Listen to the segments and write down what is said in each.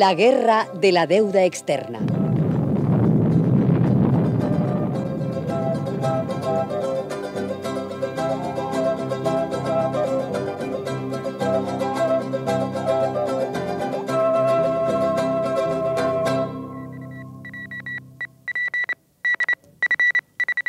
La guerra de la deuda externa.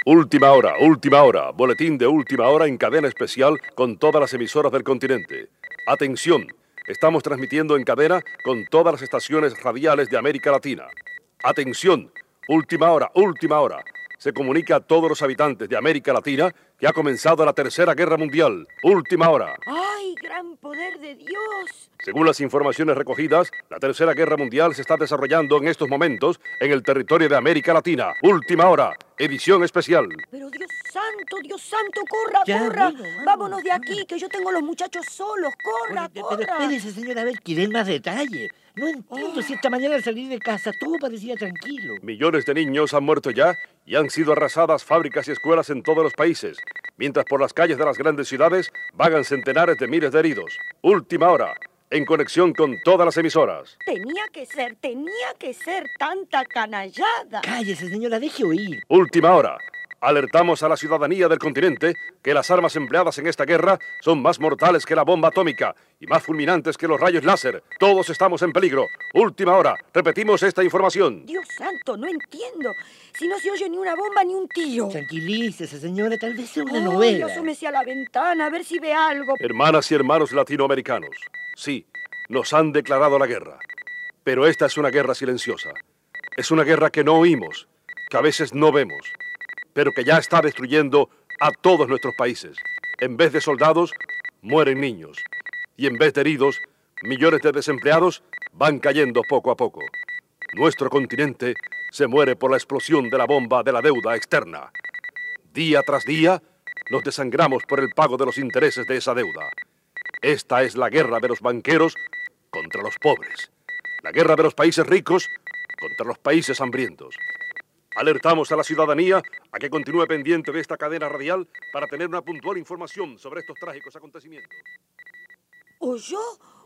Última hora, última hora. Boletín de última hora en cadena especial con todas las emisoras del continente. Atención, estamos transmitiendo en cadena con todas las estaciones radiales de América Latina. Atención, última hora, última hora. Se comunica a todos los habitantes de América Latina que ha comenzado la Tercera Guerra Mundial. Última hora. ¡Ay, gran poder de Dios! Según las informaciones recogidas, la Tercera Guerra Mundial se está desarrollando en estos momentos en el territorio de América Latina. Última hora, edición especial. Pero Dios santo, Dios santo, corra, Ya, corra. bueno, vamos, Vámonos de aquí, que yo tengo los muchachos solos. Corra, Oye, corra. Pero espérese, señora, a ver, que den más detalle. No entiendo si esta mañana al salir de casa todo parecía tranquilo. Millones de niños han muerto ya y han sido arrasadas fábricas y escuelas en todos los países, mientras por las calles de las grandes ciudades vagan centenares de miles de heridos. Última hora, en conexión con todas las emisoras. Tenía que ser, tenía que ser tanta canallada. Cállese, señora, deje oír. Última hora. Alertamos a la ciudadanía del continente que las armas empleadas en esta guerra son más mortales que la bomba atómica y más fulminantes que los rayos láser. Todos estamos en peligro. Última hora. Repetimos esta información. Dios santo, no entiendo. Si no se oye ni una bomba ni un tiro. Tranquilícese, señora, tal vez sea una Ay, novela. asómese a la ventana a ver si ve algo. Hermanas y hermanos latinoamericanos, sí, nos han declarado la guerra. Pero esta es una guerra silenciosa. Es una guerra que no oímos, que a veces no vemos, pero que ya está destruyendo a todos nuestros países. En vez de soldados, mueren niños. Y en vez de heridos, millones de desempleados van cayendo poco a poco. Nuestro continente se muere por la explosión de la bomba de la deuda externa. Día tras día, nos desangramos por el pago de los intereses de esa deuda. Esta es la guerra de los banqueros contra los pobres. La guerra de los países ricos contra los países hambrientos. Alertamos a la ciudadanía a que continúe pendiente de esta cadena radial para tener una puntual información sobre estos trágicos acontecimientos. ¿Oyó?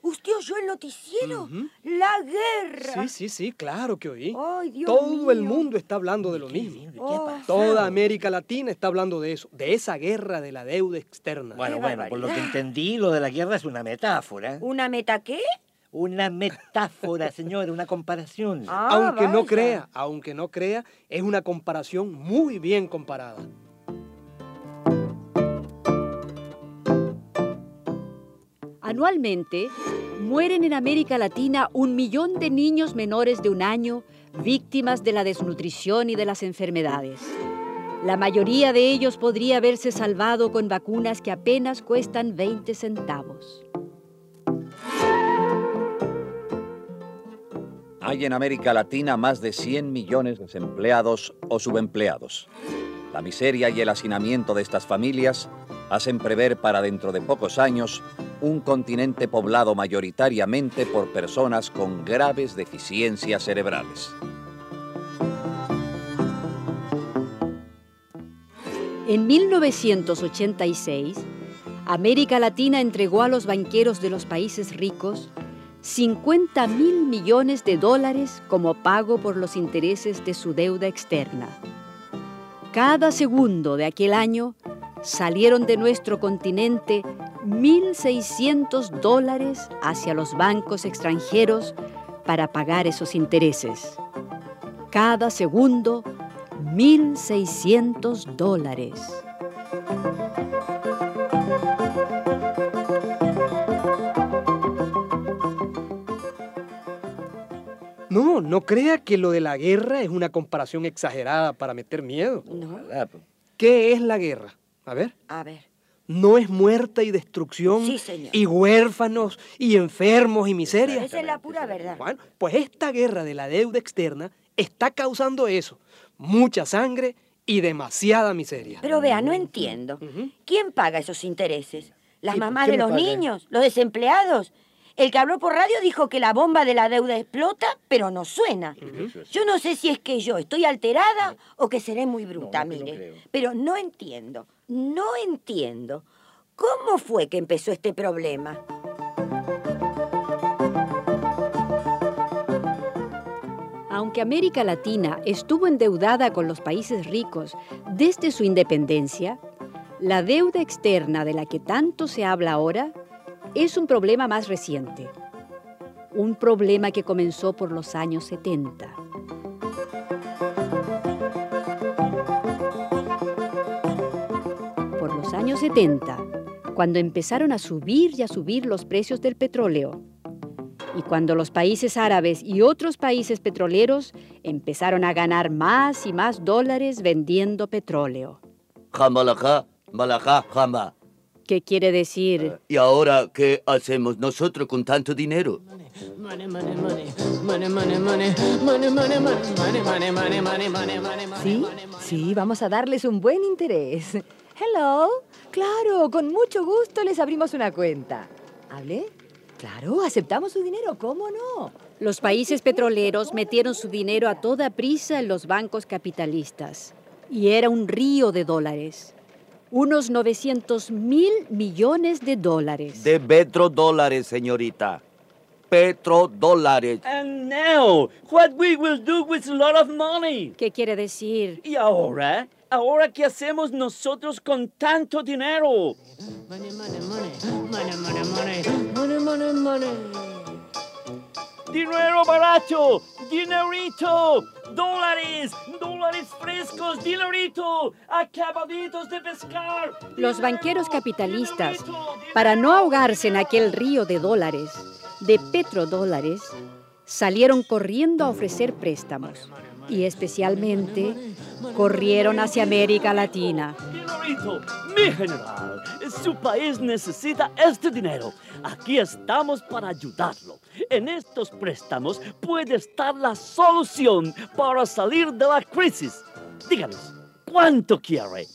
¿Usted oyó el noticiero? La guerra. Sí, sí, sí, claro que oí. Ay, Dios Todo el mundo está hablando de lo ¿Qué, mismo. ¿Qué Oh. pasa? Toda América Latina está hablando de eso, de esa guerra de la deuda externa. Bueno, Qué bueno, por lo que entendí, lo de la guerra es una metáfora. ¿Una meta qué? Una metáfora, señora, una comparación. Ah, aunque no crea, aunque no crea, es una comparación muy bien comparada. Anualmente, mueren en América Latina un millón de niños menores de un año víctimas de la desnutrición y de las enfermedades. La mayoría de ellos podría haberse salvado con vacunas que apenas cuestan 20 centavos. Hay en América Latina más de 100 millones de desempleados o subempleados. La miseria y el hacinamiento de estas familias hacen prever para dentro de pocos años un continente poblado mayoritariamente por personas con graves deficiencias cerebrales. En 1986, América Latina entregó a los banqueros de los países ricos 50 mil millones de dólares como pago por los intereses de su deuda externa. Cada segundo de aquel año salieron de nuestro continente 1.600 dólares hacia los bancos extranjeros para pagar esos intereses. Cada segundo, 1.600 dólares. No, no crea que lo de la guerra es una comparación exagerada para meter miedo. No. Pues. ¿Qué es la guerra? A ver, A ver. no es muerte y destrucción Sí, señor. y huérfanos y enfermos y miseria. Esa es la pura verdad. Bueno, pues esta guerra de la deuda externa está causando eso, mucha sangre y demasiada miseria. Pero vea, no entiendo. ¿Quién paga esos intereses? ¿Las ¿Y mamás de los paga? niños? ¿Los desempleados? El que habló por radio dijo que la bomba de la deuda explota, pero no suena. Yo no sé si es que yo estoy alterada o que seré muy bruta, mire. Pero no entiendo, no entiendo. ¿Cómo fue que empezó este problema? Aunque América Latina estuvo endeudada con los países ricos desde su independencia, la deuda externa de la que tanto se habla ahora es un problema más reciente. Un problema que comenzó por los años 70. Por los años 70, cuando empezaron a subir y a subir los precios del petróleo, y cuando los países árabes y otros países petroleros empezaron a ganar más y más dólares vendiendo petróleo. ¿Qué quiere decir? ¿Y ahora qué hacemos nosotros con tanto dinero? Sí, sí, vamos a darles un buen interés. Hello. Claro, con mucho gusto les abrimos una cuenta. ¿Hable? Claro, aceptamos su dinero, ¿cómo no? Los países petroleros metieron su dinero a toda prisa en los bancos capitalistas. Y era un río de dólares unos 900 mil millones de dólares. De petrodólares, señorita. Petrodólares. And now, what we will do with a lot of money. ¿Qué quiere decir? Y ahora, ahora qué hacemos nosotros con tanto dinero? Money, money, money. Money, money, money. Money, money, money. ¡Dinero barato! ¡Dinerito! ¡Dólares! ¡Dólares frescos! ¡Dinerito! ¡Acabaditos de pescar! Los banqueros capitalistas, ¡Dinerito! para no ahogarse en aquel río de dólares, de petrodólares, salieron corriendo a ofrecer préstamos. Y especialmente corrieron hacia América Latina. Mi general, su país necesita este dinero. Aquí estamos para ayudarlo. En estos préstamos puede estar la solución para salir de la crisis. Díganos, ¿cuánto quiere?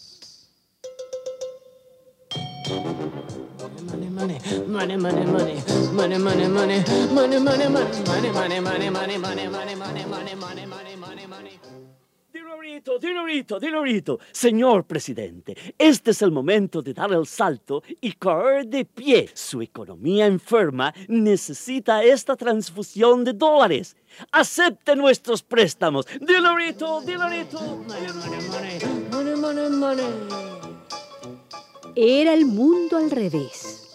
Señor presidente, este es el momento de dar el salto y caer de pie. Su economía enferma necesita esta transfusión de dólares. Acepte nuestros préstamos. Money, money, Era el mundo al revés.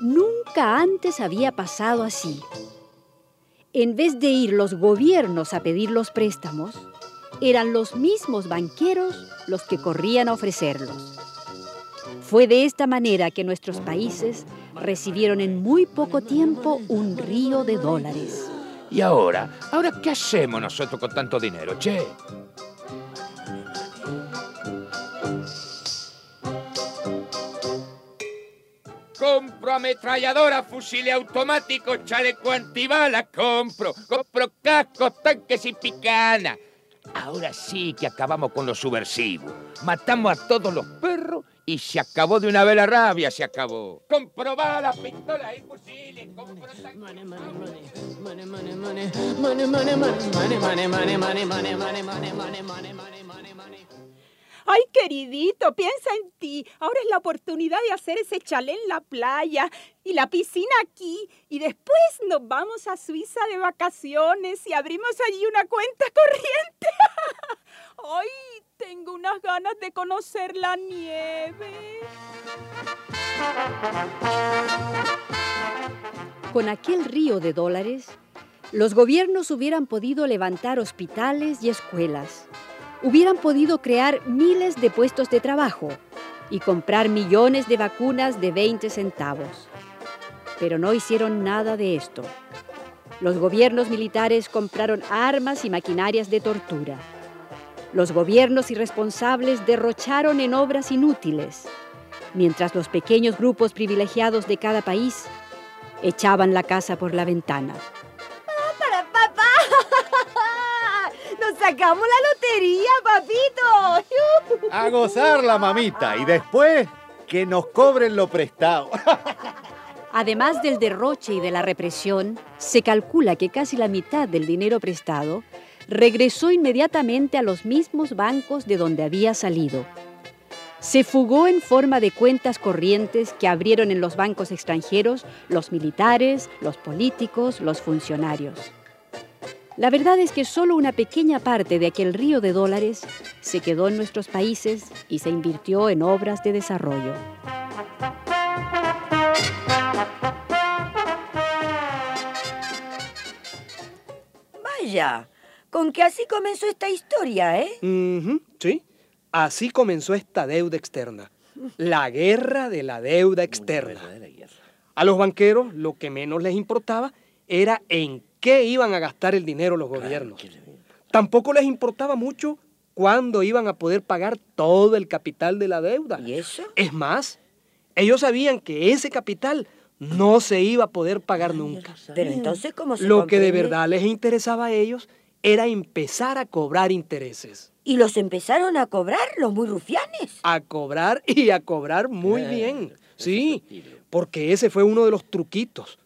Nunca antes había pasado así. En vez de ir los gobiernos a pedir los préstamos, eran los mismos banqueros los que corrían a ofrecerlos. Fue de esta manera que nuestros países recibieron en muy poco tiempo un río de dólares. ¿Y ahora? ¿Ahora qué hacemos nosotros con tanto dinero, che? Compro ametralladora, fusiles automáticos, chaleco antibalas, compro, compro cascos, tanques y picana. Ahora sí que acabamos con los subversivos. Matamos a todos los perros y se acabó de una vez la rabia, se acabó. Compro balas, pistolas y fusiles, compro Ay, queridito, piensa en ti. Ahora es la oportunidad de hacer ese chalet en la playa y la piscina aquí. Y después nos vamos a Suiza de vacaciones y abrimos allí una cuenta corriente. Ay, tengo unas ganas de conocer la nieve. Con aquel río de dólares, los gobiernos hubieran podido levantar hospitales y escuelas, hubieran podido crear miles de puestos de trabajo y comprar millones de vacunas de 20 centavos. Pero no hicieron nada de esto. Los gobiernos militares compraron armas y maquinarias de tortura. Los gobiernos irresponsables derrocharon en obras inútiles. mientras los pequeños grupos privilegiados de cada país echaban la casa por la ventana. Sacamos la lotería, papito! A gozarla, mamita, y después que nos cobren lo prestado. Además del derroche y de la represión, se calcula que casi la mitad del dinero prestado regresó inmediatamente a los mismos bancos de donde había salido. Se fugó en forma de cuentas corrientes que abrieron en los bancos extranjeros los militares, los políticos, los funcionarios. La verdad es que solo una pequeña parte de aquel río de dólares se quedó en nuestros países y se invirtió en obras de desarrollo. Vaya, con que así comenzó esta historia, ¿eh? Sí, así comenzó esta deuda externa. La guerra de la deuda externa. A los banqueros lo que menos les importaba era en qué iban a gastar el dinero los gobiernos. Tampoco les importaba mucho cuándo iban a poder pagar todo el capital de la deuda. ¿Y eso? Es más, ellos sabían que ese capital no se iba a poder pagar nunca. Pero entonces, ¿cómo se Lo que de verdad les interesaba a ellos era empezar a cobrar intereses. ¿Y los empezaron a cobrar los muy rufianes? A cobrar y a cobrar muy bien. Sí, porque ese fue uno de los truquitos.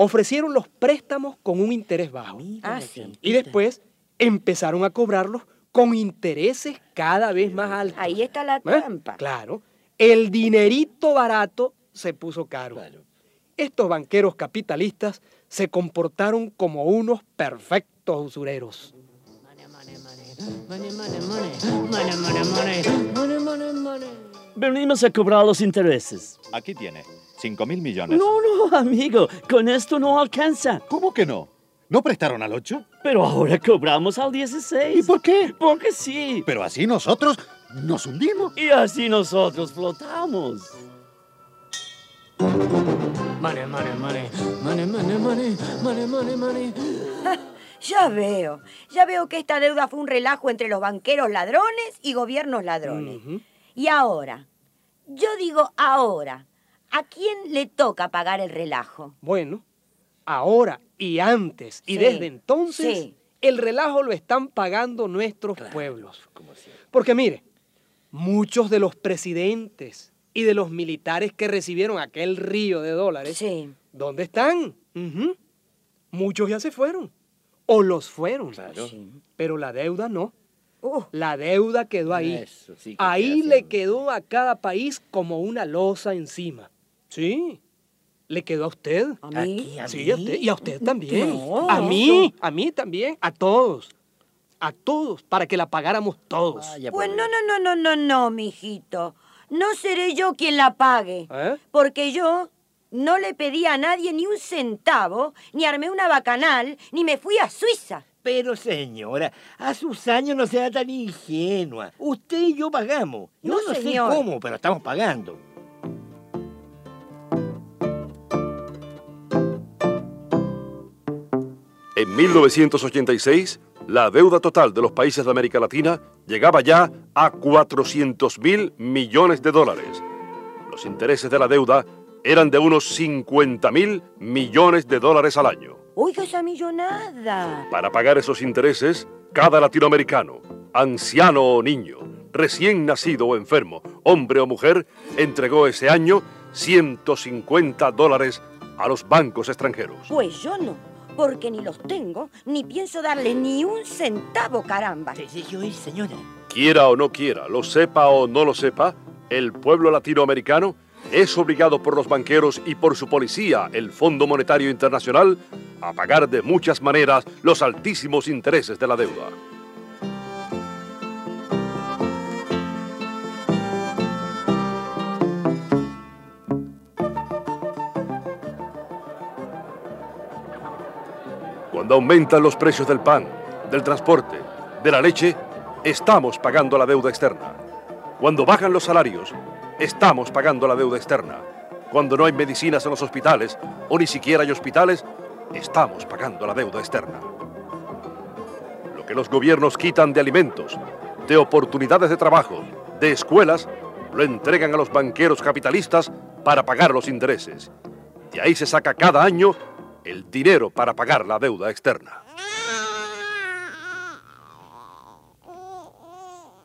Ofrecieron los préstamos con un interés bajo. Ah, sí. Y después empezaron a cobrarlos con intereses cada vez más altos. Ahí está la ¿Eh? trampa. Claro. El dinerito barato se puso caro. Estos banqueros capitalistas se comportaron como unos perfectos usureros. Money, money, money. Money, money, money. Money, money, money. Venimos a cobrar los intereses. Aquí tiene, 5 mil millones. No, no, amigo, con esto no alcanza. ¿Cómo que no? ¿No prestaron al 8? Pero ahora cobramos al 16. ¿Y por qué? Porque sí. Pero así nosotros nos hundimos. Y así nosotros flotamos. Money, money, money. Money, money, money. Money, money, money. Ya veo, ya veo que esta deuda fue un relajo entre los banqueros ladrones y gobiernos ladrones. Y ahora, yo digo ahora, ¿a quién le toca pagar el relajo? Bueno, ahora y antes y Sí, desde entonces, sí. el relajo lo están pagando nuestros pueblos. Porque mire, muchos de los presidentes y de los militares que recibieron aquel río de dólares, Sí. ¿dónde están? Muchos ya se fueron. O los fueron. Pero la deuda no. Uh, La deuda quedó ahí. Eso sí que ahí queda le quedó a cada país como una losa encima. Sí. ¿Le quedó a usted? ¿A mí? Aquí, a Sí, a mí. usted. Y a usted también. No, a mí, a mí también, a todos. A todos, para que la pagáramos todos. Vaya, pues por no, no, no, no, no, no, mijito. No seré yo quien la pague. ¿Eh? Porque yo no le pedí a nadie ni un centavo, ni armé una bacanal, ni me fui a Suiza. Pero señora, a sus años no sea tan ingenua. Usted y yo pagamos. Yo No, no, sé señor. cómo, pero estamos pagando. En 1986, la deuda total de los países de América Latina llegaba ya a 400 mil millones de dólares. Los intereses de la deuda eran de unos 50 mil millones de dólares al año. Oiga esa millonada. Para pagar esos intereses, cada latinoamericano, anciano o niño, recién nacido o enfermo, hombre o mujer, entregó ese año 150 dólares a los bancos extranjeros. Pues yo no, porque ni los tengo, ni pienso darle ni un centavo, caramba. Yo, señora. Quiera o no quiera, lo sepa o no lo sepa, el pueblo latinoamericano es obligado por los banqueros y por su policía, el Fondo Monetario Internacional, a pagar de muchas maneras los altísimos intereses de la deuda. Cuando aumentan los precios del pan, del transporte, de la leche, estamos pagando la deuda externa. Cuando bajan los salarios, estamos pagando la deuda externa. Cuando no hay medicinas en los hospitales, o ni siquiera hay hospitales, estamos pagando la deuda externa. Lo que los gobiernos quitan de alimentos, de oportunidades de trabajo, de escuelas, lo entregan a los banqueros capitalistas para pagar los intereses. De ahí se saca cada año el dinero para pagar la deuda externa.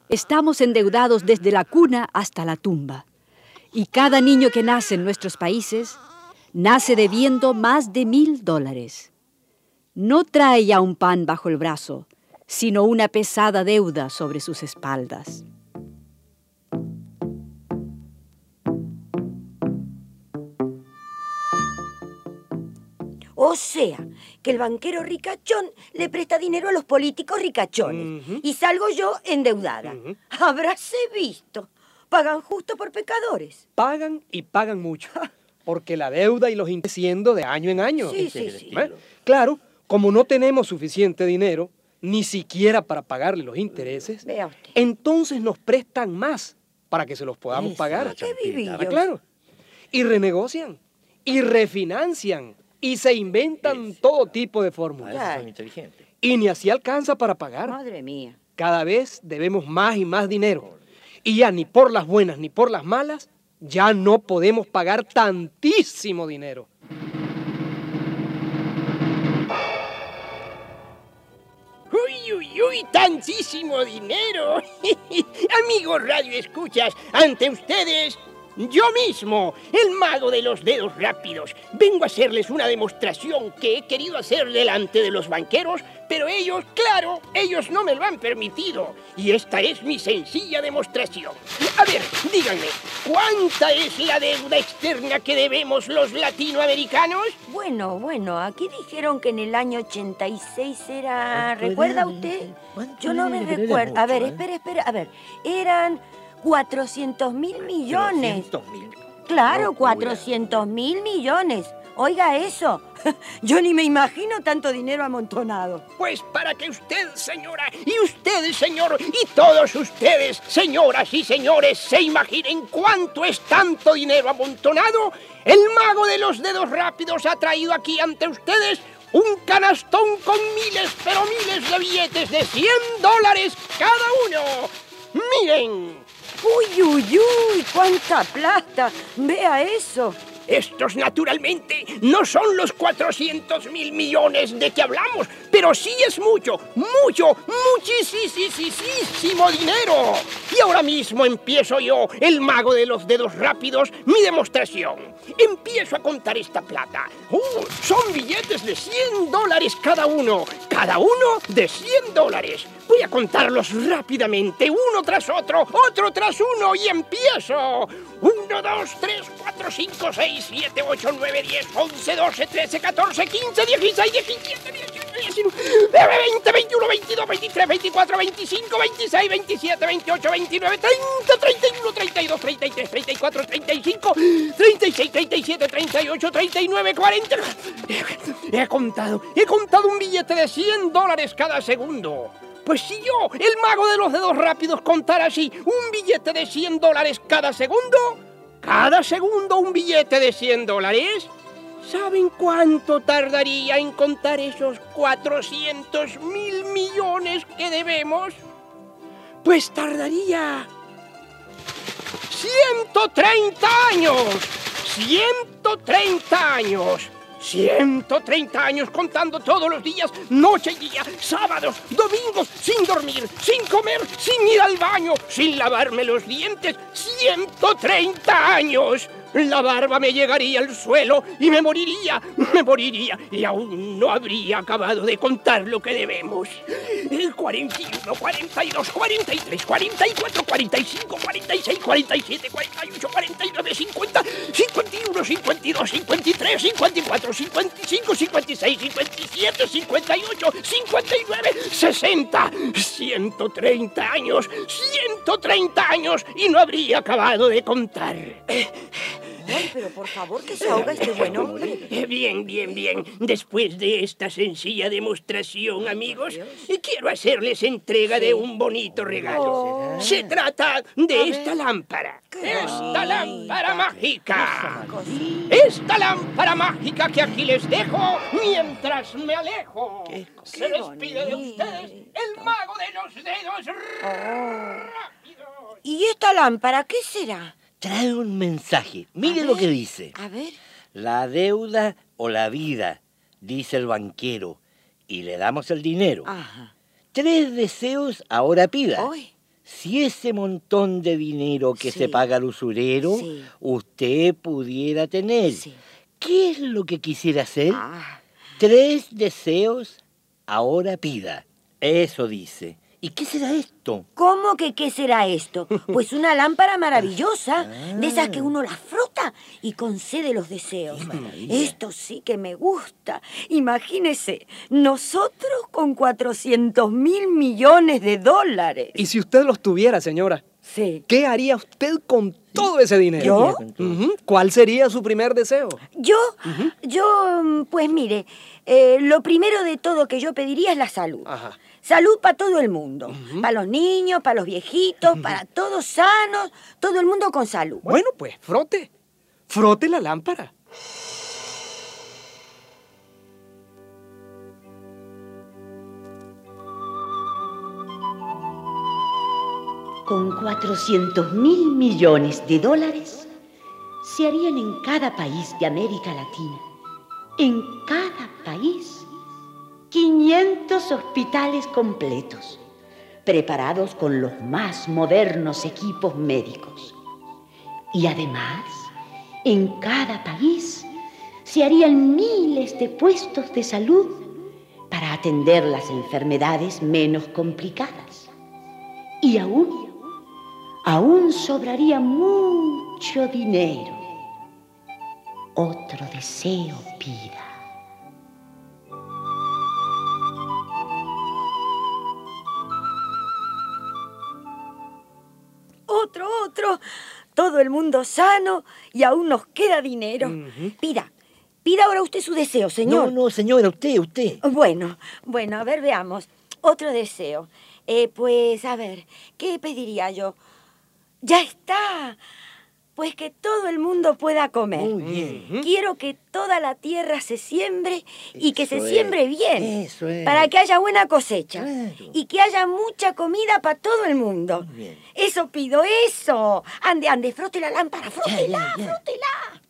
Estamos endeudados desde la cuna hasta la tumba. Y cada niño que nace en nuestros países nace debiendo más de mil dólares. No trae ya un pan bajo el brazo, sino una pesada deuda sobre sus espaldas. O sea, que el banquero ricachón le presta dinero a los políticos ricachones. Y salgo yo endeudada. Habráse visto. Pagan justo por pecadores. Pagan y pagan mucho. Porque la deuda y los intereses siendo de año en año. Sí, sí, sí. ¿Eh? Claro, como no tenemos suficiente dinero, ni siquiera para pagarle los intereses, Vea usted. entonces nos prestan más para que se los podamos Eso, pagar. qué Claro. Y renegocian, y refinancian, y se inventan todo tipo de fórmulas. Claro. Y ni así alcanza para pagar. Madre mía. Cada vez debemos más y más dinero. Y ya ni por las buenas ni por las malas, ya no podemos pagar tantísimo dinero. Uy, uy, uy, tantísimo dinero. Amigos Radio Escuchas, ante ustedes, yo mismo, el mago de los dedos rápidos. Vengo a hacerles una demostración que he querido hacer delante de los banqueros, pero ellos, claro, ellos no me lo han permitido. Y esta es mi sencilla demostración. A ver, díganme, ¿cuánta es la deuda externa que debemos los latinoamericanos? Bueno, bueno, aquí dijeron que en el año 86 era... ¿Cuánto ¿Recuerda era? usted? ¿Cuánto Yo no me recuerdo. A ver, ¿eh? espera, espera. A ver, eran 400 mil millones. 300 mil. Claro, Locura. 400 mil millones. Oiga eso. Yo ni me imagino tanto dinero amontonado. Pues para que usted, señora, y usted, señor, y todos ustedes, señoras y señores, se imaginen cuánto es tanto dinero amontonado, el mago de los dedos rápidos ha traído aquí ante ustedes un canastón con miles, pero miles de billetes de 100 dólares cada uno. Miren. Uy, uy, uy, cuánta plata. Vea eso. Estos, naturalmente, no son los 400 mil millones de que hablamos, pero sí es mucho, mucho, muchísimo dinero. Y ahora mismo empiezo yo, el mago de los dedos rápidos, mi demostración. Empiezo a contar esta plata. ¡Uh! Son billetes de 100 dólares cada uno, cada uno de 100 dólares. Voy a contarlos rápidamente, uno tras otro, otro tras uno, y empiezo. 1, 2, 3, 4, 5, 6, 7, 8, 9, 10, 11, 12, 13, 14, 15, 16, 17, 18, 19, 20, 21, 22, 23, 24, 25, 26, 27, 28, 29, 30, 31, 32, 33, 34, 35, 36, 37, 38, 39, 40. He contado, he contado un billete de 100 dólares cada segundo. Pues si yo, el mago de los dedos rápidos, contara así un billete de 100 dólares cada segundo, cada segundo un billete de 100 dólares, ¿saben cuánto tardaría en contar esos 400 mil millones que debemos? Pues tardaría 130 años. 130 años. 130 años contando todos los días, noche y día, sábados, domingos, sin dormir, sin comer, sin ir al baño, sin lavarme los dientes. 130 años. La barba me llegaría al suelo y me moriría, me moriría. Y aún no habría acabado de contar lo que debemos. El 41, 42, 43, 44, 45, 46, 47, 48, 49, 50, 51, 52, 53, 54, 55, 56, 57, 58, 59, 60. 130 años, 130 años y no habría acabado de contar. Ay, pero por favor, que se ahoga este buen hombre. Eh, Bien, bien, bien. Después de esta sencilla demostración, amigos, quiero hacerles entrega de un bonito regalo. Se trata de esta lámpara. Esta lámpara mágica. Esta lámpara mágica que aquí les dejo mientras me alejo. Se despide de ustedes el mago de los dedos rápidos. ¿Y esta lámpara qué será? Trae un mensaje. Mire lo que dice. A ver. La deuda o la vida, dice el banquero, y le damos el dinero. Ajá. Tres deseos ahora pida. Hoy. Si ese montón de dinero que Sí. se paga al usurero, Sí. usted pudiera tener, Sí. ¿qué es lo que quisiera hacer? Ah. Tres deseos ahora pida. Eso dice. ¿Y qué será esto? ¿Cómo que qué será esto? Pues una lámpara maravillosa, de esas que uno la frota y concede los deseos. Esto sí que me gusta. Imagínese, nosotros con 400 mil millones de dólares. Y si usted los tuviera, señora, Sí. ¿qué haría usted con todo ese dinero? ¿Yo? ¿Cuál sería su primer deseo? Yo, yo, mm, pues mire, eh, lo primero de todo que yo pediría es la salud. Ajá. Salud para todo el mundo. Para los niños, para los viejitos, para todos sanos, todo el mundo con salud. Bueno, pues frote. Frote la lámpara. Con 400 mil millones de dólares se harían en cada país de América Latina, en cada país, 500 hospitales completos, preparados con los más modernos equipos médicos. Y además, en cada país se harían miles de puestos de salud para atender las enfermedades menos complicadas. Y aún, aún sobraría mucho dinero. Otro deseo pida. Otro, otro. Todo el mundo sano y aún nos queda dinero. Pida, pida ahora usted su deseo, señor. No, no, señora, usted, usted. Bueno, bueno, a ver, veamos. Otro deseo. Eh, pues, a ver, ¿qué pediría yo? Ya está. Pues que todo el mundo pueda comer. Muy bien. Quiero que toda la tierra se siembre y que se es, siembre bien. eso es. Para que haya buena cosecha. Claro. Y que haya mucha comida para todo el mundo. bien. Eso pido, eso. Ande, ande, frote la lámpara, frótela, frótela.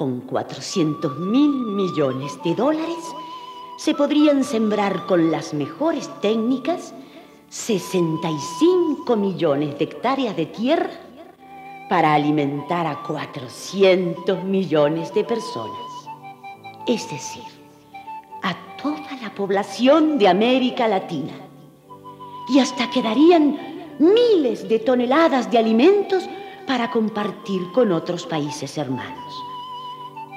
Con 400 mil millones de dólares se podrían sembrar con las mejores técnicas 65 millones de hectáreas de tierra para alimentar a 400 millones de personas. Es decir, a toda la población de América Latina. Y hasta quedarían miles de toneladas de alimentos para compartir con otros países hermanos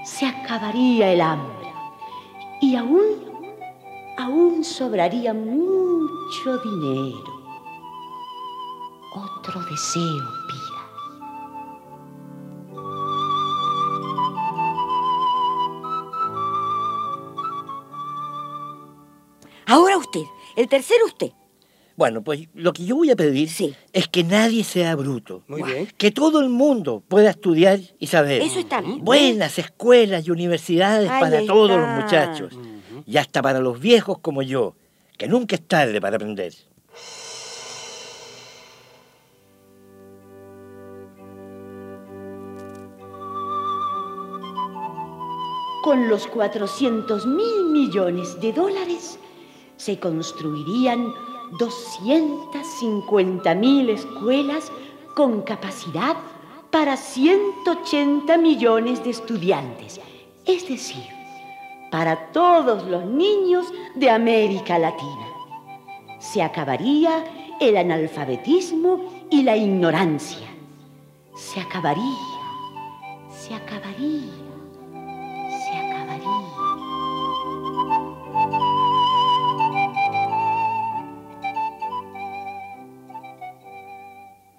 se acabaría el hambre y aún, aún sobraría mucho dinero. Otro deseo pida. Ahora usted, el tercero usted. Bueno, pues lo que yo voy a pedir Sí. es que nadie sea bruto. Muy bien. Que todo el mundo pueda estudiar y saber. Eso está bien. Buenas escuelas y universidades Ahí para todos los muchachos. Y hasta para los viejos como yo, que nunca es tarde para aprender. Con los 400 mil millones de dólares se construirían 250 mil escuelas con capacidad para 180 millones de estudiantes, es decir, para todos los niños de América Latina. Se acabaría el analfabetismo y la ignorancia. Se acabaría, se acabaría,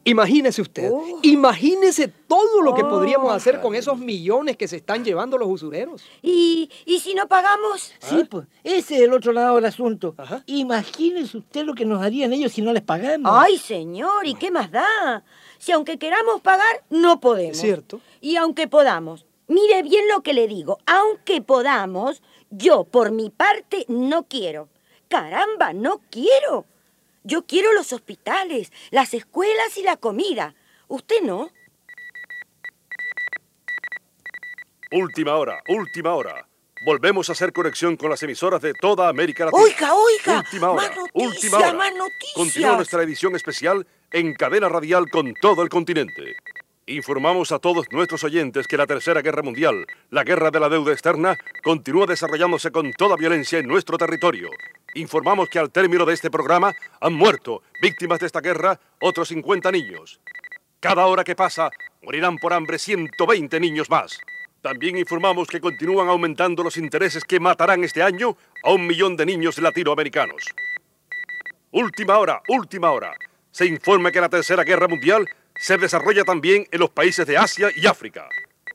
Imagínese usted, Oh. imagínese todo lo que podríamos hacer con esos millones que se están llevando los usureros. ¿Y, y si no pagamos? Sí, pues, ese es el otro lado del asunto. Imagínese usted lo que nos harían ellos si no les pagamos. Ay, señor, ¿y qué más da? Si aunque queramos pagar, no podemos. Cierto. Y aunque podamos, mire bien lo que le digo, aunque podamos, yo por mi parte no quiero. Caramba, no quiero. Yo quiero los hospitales, las escuelas y la comida. ¿Usted no? Última hora, última hora. Volvemos a hacer conexión con las emisoras de toda América Latina. Oiga, oiga, Última hora, más última hora. más noticias. Continúa nuestra edición especial en cadena radial con todo el continente. Informamos a todos nuestros oyentes que la Tercera Guerra Mundial, la guerra de la deuda externa, continúa desarrollándose con toda violencia en nuestro territorio. Informamos que al término de este programa han muerto, víctimas de esta guerra, otros 50 niños. Cada hora que pasa, morirán por hambre 120 niños más. También informamos que continúan aumentando los intereses que matarán este año a un millón de niños latinoamericanos. Última hora, última hora. Se informa que la Tercera Guerra Mundial se desarrolla también en los países de Asia y África.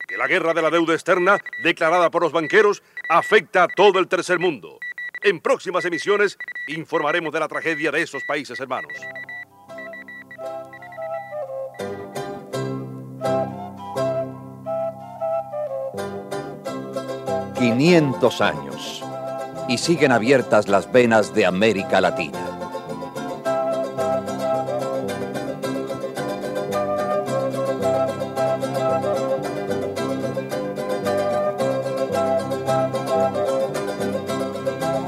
Que la guerra de la deuda externa, declarada por los banqueros, afecta a todo el tercer mundo. En próximas emisiones informaremos de la tragedia de esos países hermanos. 500 años. Y siguen abiertas las venas de América Latina.